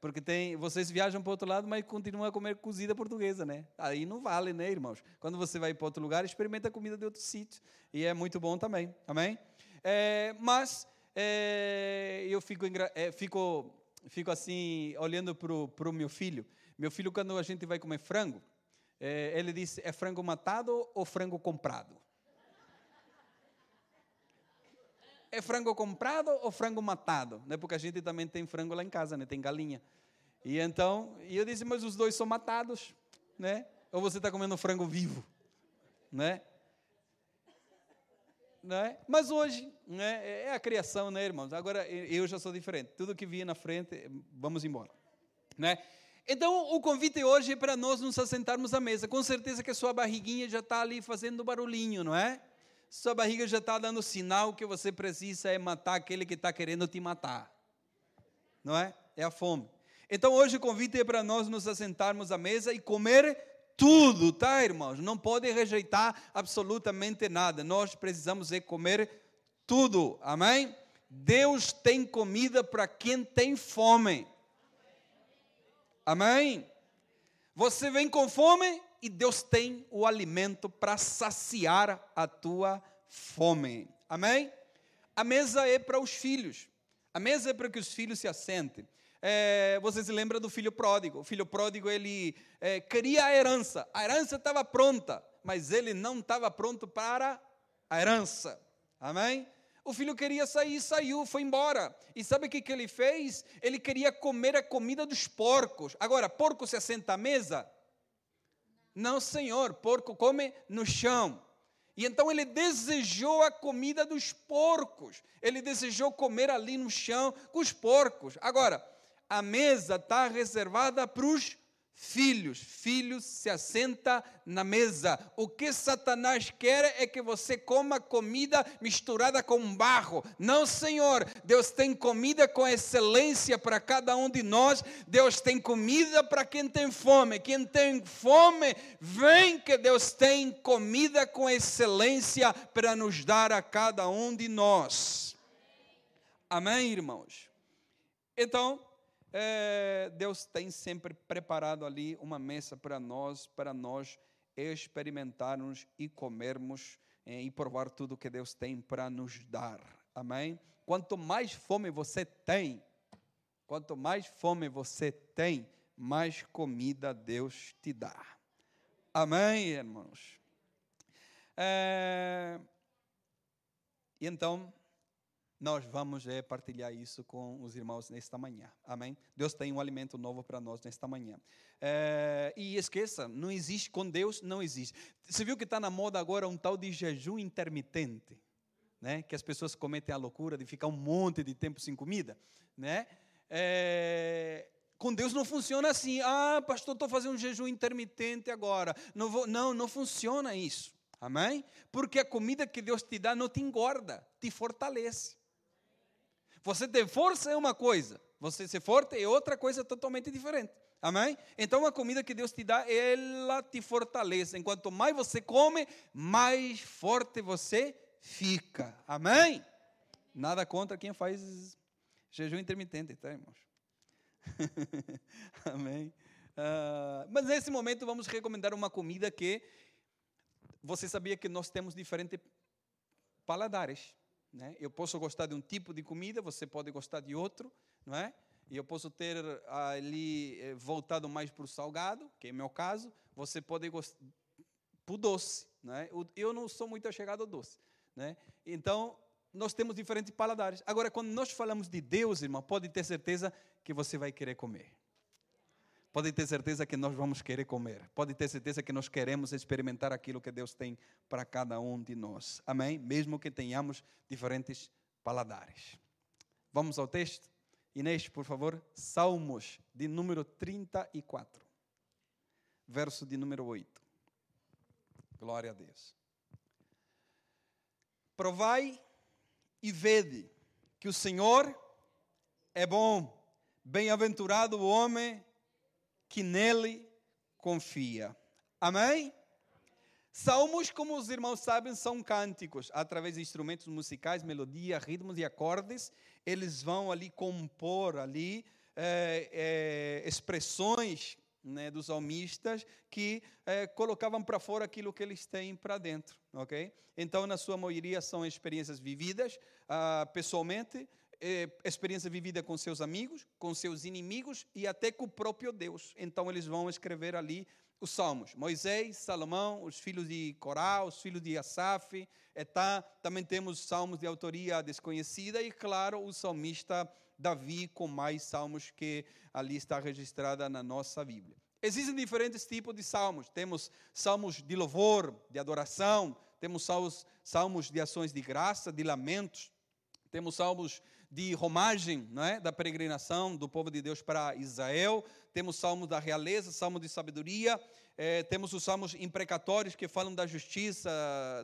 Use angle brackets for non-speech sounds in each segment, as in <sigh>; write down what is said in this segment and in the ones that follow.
Porque tem, vocês viajam para outro lado, mas continuam a comer cozida portuguesa, né? Aí não vale, né, irmãos? Quando você vai para outro lugar, experimenta a comida de outro sítio. E é muito bom também, amém? É, mas é, eu fico, é, fico, fico assim, olhando para o meu filho. Meu filho, quando a gente vai comer frango, é, ele diz: é frango matado ou frango comprado? É frango comprado ou frango matado? Né? Porque a gente também tem frango lá em casa, né? tem galinha. E então, e eu disse: mas os dois são matados, né? Ou você está comendo frango vivo, né? Né? Mas hoje né, é a criação, né, irmãos? Agora eu já sou diferente. Tudo que vi na frente, vamos embora, né? Então, o convite hoje é para nós nos assentarmos à mesa. Com certeza que a sua barriguinha já está ali fazendo barulhinho, não é? Sua barriga já está dando sinal que você precisa é matar aquele que está querendo te matar. Não é? É a fome. Então, hoje o convite é para nós nos assentarmos à mesa e comer tudo, tá, irmãos? Não pode rejeitar absolutamente nada. Nós precisamos é comer tudo. Amém? Deus tem comida para quem tem fome. Amém? Você vem com fome e Deus tem o alimento para saciar a tua fome. Amém? A mesa é para os filhos. A mesa é para que os filhos se assentem. É, você se lembra do filho pródigo? O filho pródigo ele é, queria a herança. A herança estava pronta, mas ele não estava pronto para a herança. Amém? O filho queria sair, saiu, foi embora. E sabe o que, que ele fez? Ele queria comer a comida dos porcos. Agora, porco se assenta à mesa? Não, senhor, porco come no chão. E então ele desejou a comida dos porcos. Ele desejou comer ali no chão com os porcos. Agora, a mesa está reservada para os filhos. Filhos se assenta na mesa. O que Satanás quer é que você coma comida misturada com barro. Não, Senhor. Deus tem comida com excelência para cada um de nós. Deus tem comida para quem tem fome. Quem tem fome, vem que Deus tem comida com excelência para nos dar a cada um de nós. Amém, irmãos? Então, é, Deus tem sempre preparado ali uma mesa para nós, para nós experimentarmos e comermos é, e provar tudo que Deus tem para nos dar. Amém? Quanto mais fome você tem, quanto mais fome você tem, mais comida Deus te dá. Amém, irmãos? É, e então, nós vamos é, partilhar isso com os irmãos nesta manhã. Amém? Deus tem um alimento novo para nós nesta manhã. É, e esqueça, não existe, com Deus não existe. Você viu que está na moda agora um tal de jejum intermitente? Né? Que as pessoas cometem a loucura de ficar um monte de tempo sem comida. Né? É, com Deus não funciona assim. Ah, pastor, estou fazendo um jejum intermitente agora. Não, vou, não, não funciona isso. Amém? Porque a comida que Deus te dá não te engorda, te fortalece. Você ter força é uma coisa, você ser forte é outra coisa totalmente diferente. Amém? Então a comida que Deus te dá, ela te fortalece. Enquanto mais você come, mais forte você fica. Amém? Nada contra quem faz jejum intermitente, tá, irmãos? <laughs> Amém? Uh, mas nesse momento vamos recomendar uma comida que você sabia que nós temos diferentes paladares. Né? Eu posso gostar de um tipo de comida, você pode gostar de outro, não é? E eu posso ter ali eh, voltado mais para o salgado, que é o meu caso. Você pode gostar para o doce, né? Eu não sou muito chegado ao doce, né? Então nós temos diferentes paladares. Agora, quando nós falamos de Deus, irmão, pode ter certeza que você vai querer comer. Pode ter certeza que nós vamos querer comer. Pode ter certeza que nós queremos experimentar aquilo que Deus tem para cada um de nós. Amém? Mesmo que tenhamos diferentes paladares. Vamos ao texto? Inês, por favor, Salmos de número 34, verso de número 8. Glória a Deus. Provai e vede que o Senhor é bom. Bem-aventurado o homem que nele confia. Amém? Salmos, como os irmãos sabem, são cânticos, através de instrumentos musicais, melodia, ritmos e acordes. Eles vão ali compor ali é, é, expressões né, dos salmistas que é, colocavam para fora aquilo que eles têm para dentro, ok? Então, na sua maioria, são experiências vividas ah, pessoalmente, é, experiência vivida com seus amigos, com seus inimigos e até com o próprio Deus. Então, eles vão escrever ali os salmos. Moisés, Salomão, os filhos de Corá, os filhos de Asaf, Etá. Também temos salmos de autoria desconhecida e, claro, o salmista Davi com mais salmos que ali está registrada na nossa Bíblia. Existem diferentes tipos de salmos. Temos salmos de louvor, de adoração, temos salmos, salmos de ações de graça, de lamentos, temos salmos de romagem, não é? da peregrinação do povo de Deus para Israel, temos salmos da realeza, salmos de sabedoria, é, temos os salmos imprecatórios que falam da justiça,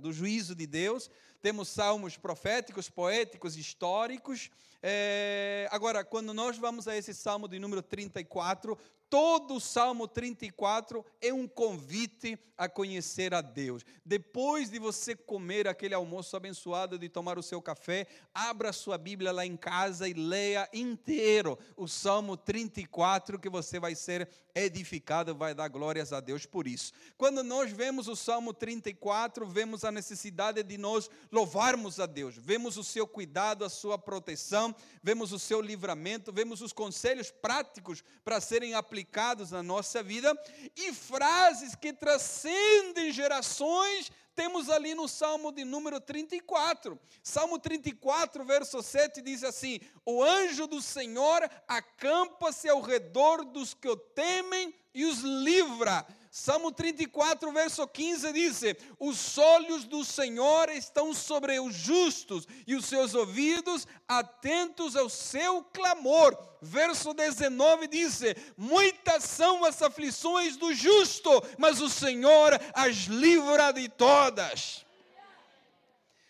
do juízo de Deus, temos salmos proféticos, poéticos, históricos. É, agora, quando nós vamos a esse salmo de número 34, todo o Salmo 34 é um convite a conhecer a Deus. Depois de você comer aquele almoço abençoado, de tomar o seu café, abra sua Bíblia lá em casa e leia inteiro o Salmo 34, que você vai ser edificado, vai dar glórias a Deus por isso. Quando nós vemos o Salmo 34, vemos a necessidade de nós louvarmos a Deus, vemos o seu cuidado, a sua proteção, vemos o seu livramento, vemos os conselhos práticos para serem aplicados aplicados na nossa vida, e frases que transcendem gerações, temos ali no Salmo de número 34. Salmo 34, verso 7 diz assim: O anjo do Senhor acampa-se ao redor dos que o temem e os livra Salmo 34, verso 15 diz: Os olhos do Senhor estão sobre os justos e os seus ouvidos atentos ao seu clamor. Verso 19 diz: Muitas são as aflições do justo, mas o Senhor as livra de todas.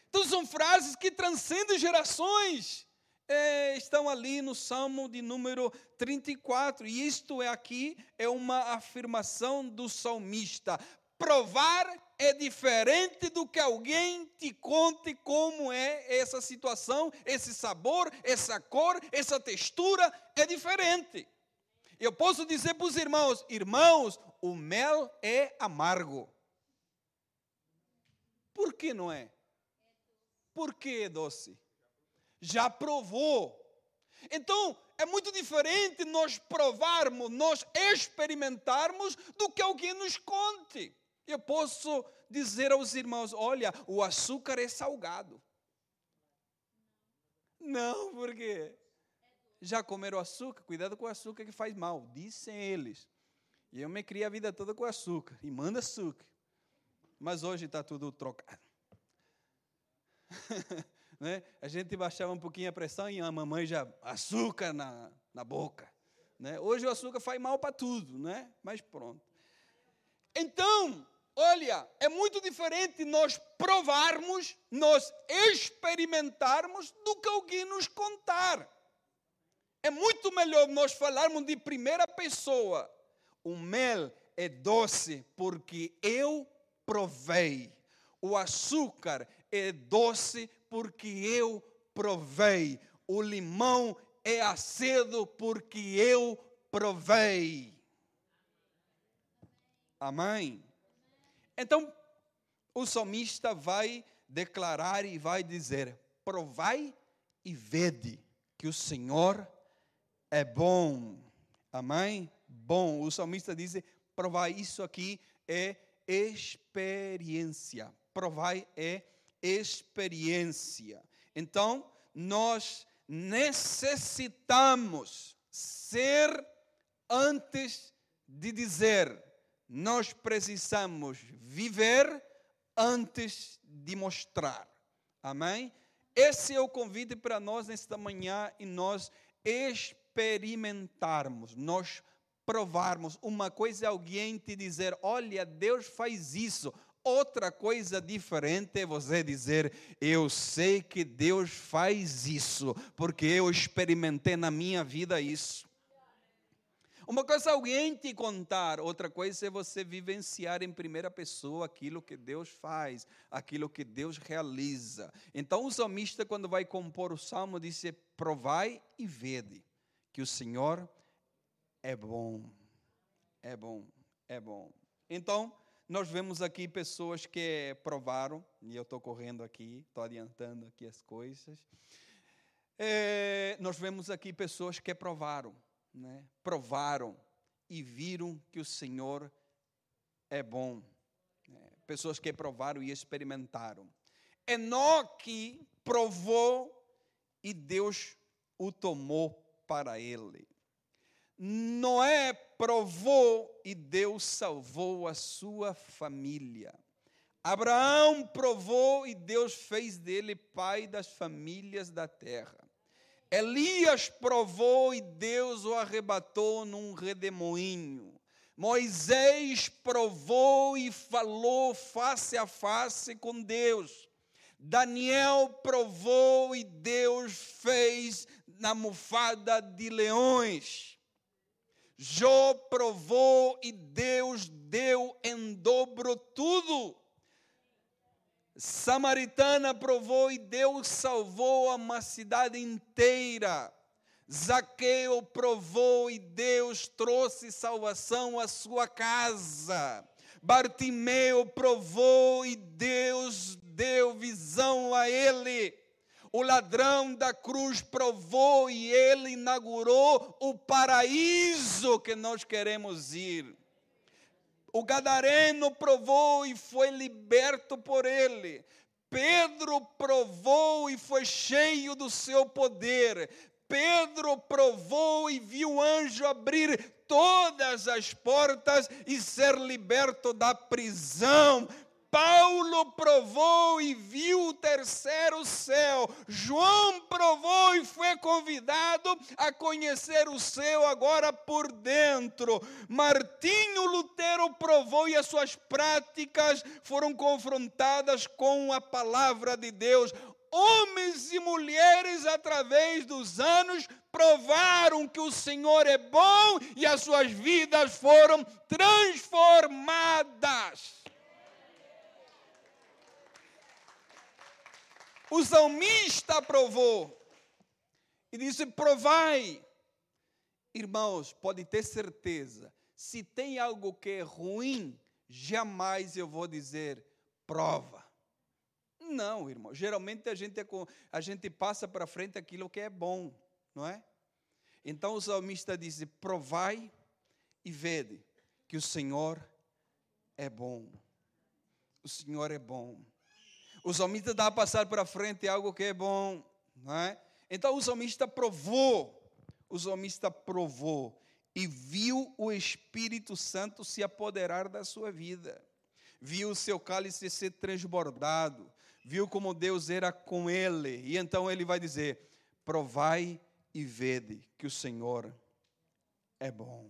Então são frases que transcendem gerações é, estão ali no Salmo de número 34. E isto é aqui é uma afirmação do salmista. Provar é diferente do que alguém te conte como é essa situação, esse sabor, essa cor, essa textura é diferente. Eu posso dizer para os irmãos: irmãos, o mel é amargo. Por que não é? Por que é doce? Já provou. Então, é muito diferente nós provarmos, nós experimentarmos, do que alguém nos conte. Eu posso dizer aos irmãos: olha, o açúcar é salgado. Não, porque já comeram açúcar? Cuidado com o açúcar que faz mal, dizem eles. E eu me criei a vida toda com açúcar, e manda açúcar. Mas hoje está tudo trocado. <laughs> né? A gente baixava um pouquinho a pressão e a mamãe já açúcar na, na boca, né? Hoje o açúcar faz mal para tudo, né? Mas pronto. Então, olha, é muito diferente nós provarmos, nós experimentarmos do que alguém nos contar. É muito melhor nós falarmos de primeira pessoa. O mel é doce porque eu provei. O açúcar é doce porque eu provei. O limão é acedo porque eu provei. Amém? Então, o salmista vai declarar e vai dizer: provai e vede que o Senhor é bom. Amém? Bom. O salmista diz: provai, isso aqui é experiência. Provai é experiência. Então, nós necessitamos ser antes de dizer, nós precisamos viver antes de mostrar. Amém? Esse é o convite para nós nesta manhã e nós experimentarmos, nós provarmos. Uma coisa é alguém te dizer: olha, Deus faz isso, Outra coisa diferente é você dizer: Eu sei que Deus faz isso, porque eu experimentei na minha vida isso. Uma coisa é alguém te contar, outra coisa é você vivenciar em primeira pessoa aquilo que Deus faz, aquilo que Deus realiza. Então, o salmista, quando vai compor o salmo, disse: Provai e vede que o Senhor é bom. É bom, é bom. Então, nós vemos aqui pessoas que provaram, e eu estou correndo aqui, estou adiantando aqui as coisas. É, nós vemos aqui pessoas que provaram, né? provaram e viram que o Senhor é bom. Né? Pessoas que provaram e experimentaram. Enoque provou e Deus o tomou para ele. Noé provou e Deus salvou a sua família. Abraão provou e Deus fez dele pai das famílias da terra. Elias provou e Deus o arrebatou num redemoinho. Moisés provou e falou face a face com Deus. Daniel provou e Deus fez na mofada de leões. Jó provou e Deus deu em dobro tudo. Samaritana provou e Deus salvou uma cidade inteira. Zaqueu provou e Deus trouxe salvação à sua casa. Bartimeu provou e Deus deu visão a ele. O ladrão da cruz provou e ele inaugurou o paraíso que nós queremos ir. O gadareno provou e foi liberto por ele. Pedro provou e foi cheio do seu poder. Pedro provou e viu o anjo abrir todas as portas e ser liberto da prisão. Paulo provou e viu o terceiro céu. João provou e foi convidado a conhecer o céu agora por dentro. Martinho Lutero provou e as suas práticas foram confrontadas com a palavra de Deus homens e mulheres, através dos anos, provaram que o Senhor é bom e as suas vidas foram transformadas. O salmista provou e disse: Provai. Irmãos, pode ter certeza, se tem algo que é ruim, jamais eu vou dizer prova. Não, irmão. Geralmente a gente, é a gente passa para frente aquilo que é bom, não é? Então o salmista diz: Provai e vede que o Senhor é bom. O Senhor é bom. O salmista dá a passar para frente algo que é bom, não é? Então o salmista provou, o salmista provou e viu o Espírito Santo se apoderar da sua vida. Viu o seu cálice ser transbordado, viu como Deus era com ele. E então ele vai dizer: Provai e vede que o Senhor é bom.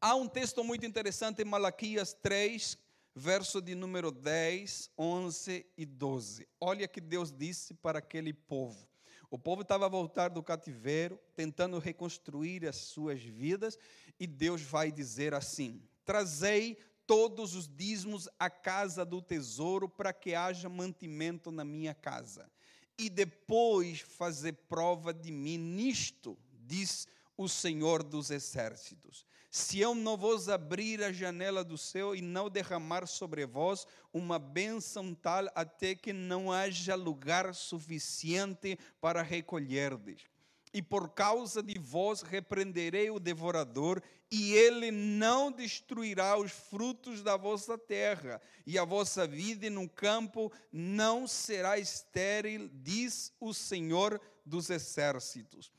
Há um texto muito interessante em Malaquias 3, verso de número 10, 11 e 12. Olha que Deus disse para aquele povo. O povo estava a voltar do cativeiro, tentando reconstruir as suas vidas, e Deus vai dizer assim: Trazei todos os dízimos à casa do tesouro, para que haja mantimento na minha casa. E depois fazer prova de mim nisto, diz o Senhor dos exércitos. Se eu não vos abrir a janela do céu e não derramar sobre vós uma bênção tal até que não haja lugar suficiente para recolherdes e por causa de vós repreenderei o devorador, e ele não destruirá os frutos da vossa terra, e a vossa vida no campo não será estéril, diz o Senhor dos exércitos.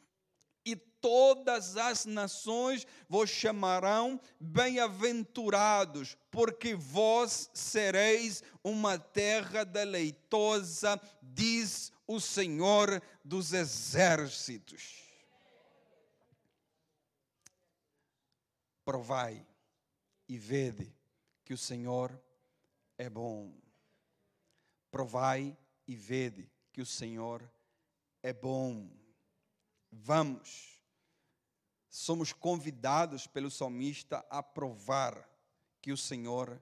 E todas as nações vos chamarão bem-aventurados, porque vós sereis uma terra deleitosa, diz o Senhor dos exércitos. Provai e vede que o Senhor é bom. Provai e vede que o Senhor é bom. Vamos. Somos convidados pelo salmista a provar que o Senhor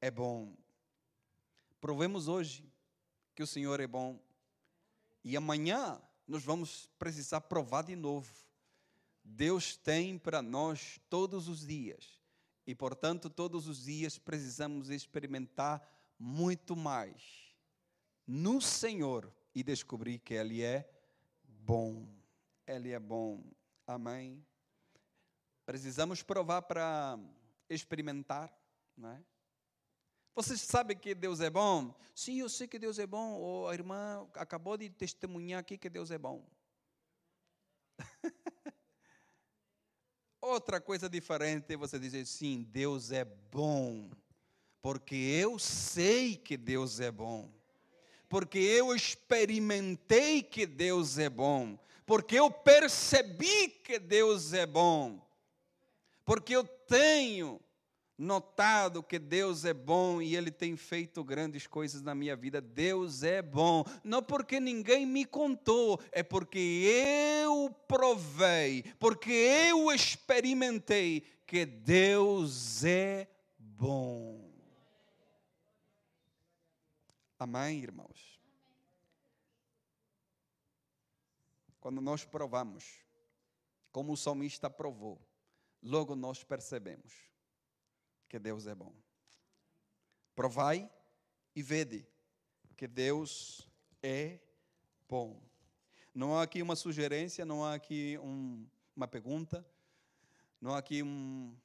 é bom. Provemos hoje que o Senhor é bom. E amanhã nós vamos precisar provar de novo Deus tem para nós todos os dias. E, portanto, todos os dias precisamos experimentar muito mais no Senhor e descobrir que Ele é bom. Ele é bom. Amém. Precisamos provar para experimentar, não é? Vocês sabem que Deus é bom? Sim, eu sei que Deus é bom. Ou a irmã acabou de testemunhar aqui que Deus é bom. <laughs> Outra coisa diferente é você dizer sim, Deus é bom. Porque eu sei que Deus é bom. Porque eu experimentei que Deus é bom. Porque eu percebi que Deus é bom. Porque eu tenho notado que Deus é bom e Ele tem feito grandes coisas na minha vida. Deus é bom, não porque ninguém me contou, é porque eu provei, porque eu experimentei que Deus é bom. Amém, irmãos? Quando nós provamos, como o salmista provou, logo nós percebemos que Deus é bom. Provai e vede que Deus é bom. Não há aqui uma sugerência, não há aqui um, uma pergunta, não há aqui um,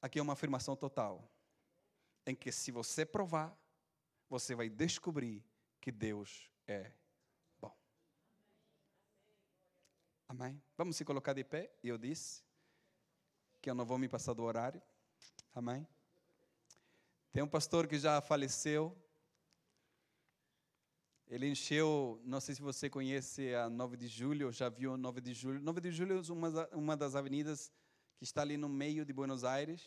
aqui é uma afirmação total, em que se você provar, você vai descobrir que Deus é bom. Amém? Vamos se colocar de pé. Eu disse que eu não vou me passar do horário. Amém? Tem um pastor que já faleceu. Ele encheu, não sei se você conhece a 9 de julho, já viu a 9 de julho. 9 de julho é uma, uma das avenidas que está ali no meio de Buenos Aires.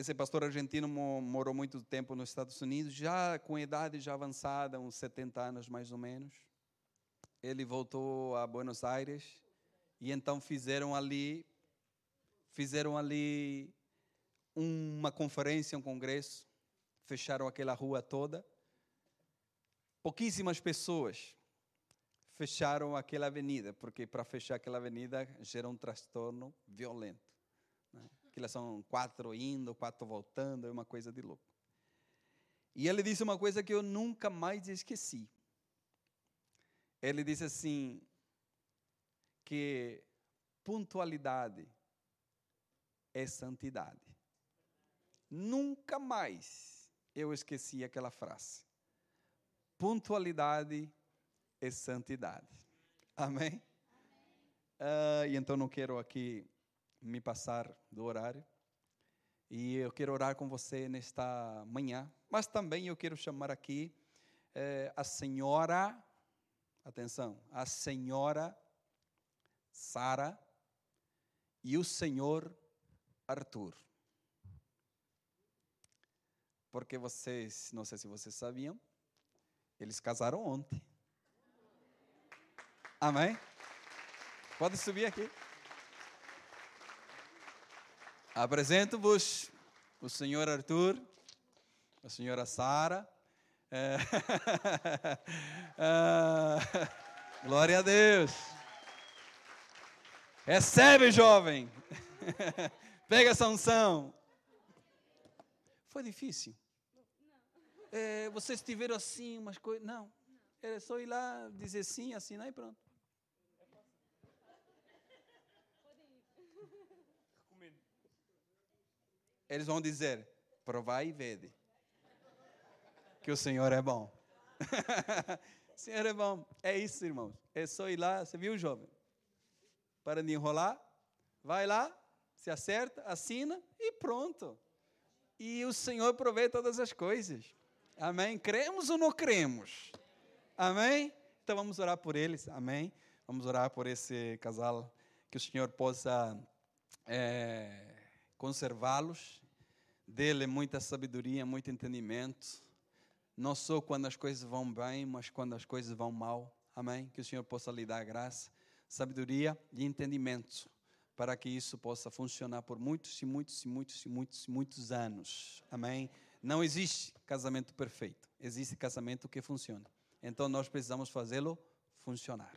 Esse pastor argentino morou muito tempo nos Estados Unidos, já com idade já avançada, uns 70 anos mais ou menos. Ele voltou a Buenos Aires e então fizeram ali, fizeram ali uma conferência, um congresso, fecharam aquela rua toda. Pouquíssimas pessoas fecharam aquela avenida, porque para fechar aquela avenida gera um transtorno violento. Né? Aquelas são quatro indo, quatro voltando, é uma coisa de louco. E ele disse uma coisa que eu nunca mais esqueci. Ele disse assim: que pontualidade é santidade. Nunca mais eu esqueci aquela frase. Pontualidade é santidade. Amém? Uh, e então não quero aqui me passar do horário. E eu quero orar com você nesta manhã. Mas também eu quero chamar aqui eh, a senhora, atenção, a senhora Sara e o senhor Arthur. Porque vocês, não sei se vocês sabiam, eles casaram ontem. Amém? Pode subir aqui. Apresento-vos o senhor Arthur, a senhora Sara. É... <laughs> ah, glória a Deus. Recebe, jovem. <laughs> Pega essa unção. Foi difícil? É, vocês tiveram assim umas coisas? Não. Era só ir lá, dizer sim, assinar e pronto. Eles vão dizer: provai e vede que o Senhor é bom. <laughs> o Senhor é bom. É isso, irmãos. É só ir lá. Você viu, jovem? para de enrolar, vai lá, se acerta, assina e pronto. E o Senhor provê todas as coisas. Amém? Cremos ou não cremos? Amém? Então vamos orar por eles. Amém? Vamos orar por esse casal. Que o Senhor possa é, conservá-los. Dele muita sabedoria, muito entendimento. Não só quando as coisas vão bem, mas quando as coisas vão mal. Amém? Que o Senhor possa lhe dar graça sabedoria e entendimento para que isso possa funcionar por muitos e muitos e muitos e muitos e muitos anos. Amém? Não existe casamento perfeito, existe casamento que funciona. Então nós precisamos fazê-lo funcionar.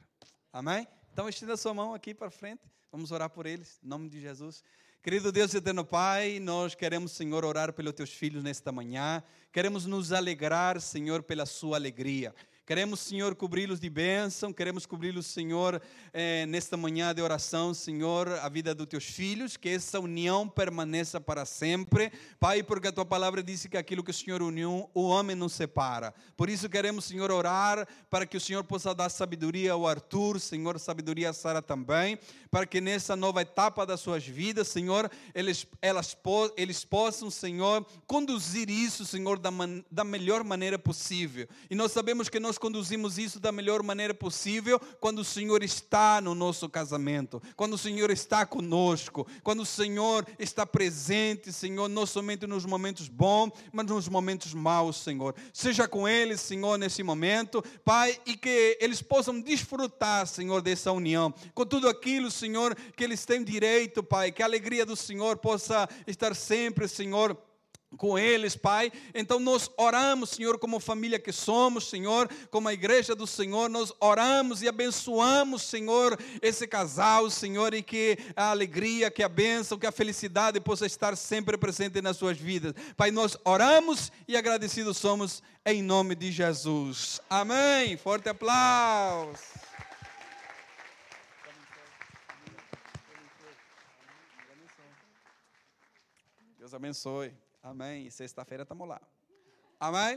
Amém? Então, estenda sua mão aqui para frente. Vamos orar por eles, em nome de Jesus. Querido Deus eterno Pai, nós queremos, Senhor, orar pelos teus filhos nesta manhã. Queremos nos alegrar, Senhor, pela sua alegria. Queremos, Senhor, cobri-los de bênção, queremos cobri-los, Senhor, eh, nesta manhã de oração, Senhor, a vida dos teus filhos, que essa união permaneça para sempre. Pai, porque a tua palavra disse que aquilo que o Senhor uniu, o homem não separa. Por isso queremos, Senhor, orar para que o Senhor possa dar sabedoria ao Arthur, Senhor, sabedoria a Sara também, para que nessa nova etapa das suas vidas, Senhor, eles, elas, eles possam, Senhor, conduzir isso, Senhor, da, man, da melhor maneira possível. E nós sabemos que nós nós conduzimos isso da melhor maneira possível quando o Senhor está no nosso casamento, quando o Senhor está conosco, quando o Senhor está presente, Senhor, não somente nos momentos bons, mas nos momentos maus, Senhor. Seja com eles, Senhor, nesse momento, Pai, e que eles possam desfrutar, Senhor, dessa união, com tudo aquilo, Senhor, que eles têm direito, Pai, que a alegria do Senhor possa estar sempre, Senhor com eles, Pai. Então nós oramos, Senhor, como família que somos, Senhor, como a igreja do Senhor, nós oramos e abençoamos, Senhor, esse casal, Senhor, e que a alegria, que a bênção, que a felicidade possa estar sempre presente nas suas vidas. Pai, nós oramos e agradecidos somos em nome de Jesus. Amém. Forte aplauso. Deus abençoe. Amém. E sexta-feira estamos lá. Amém?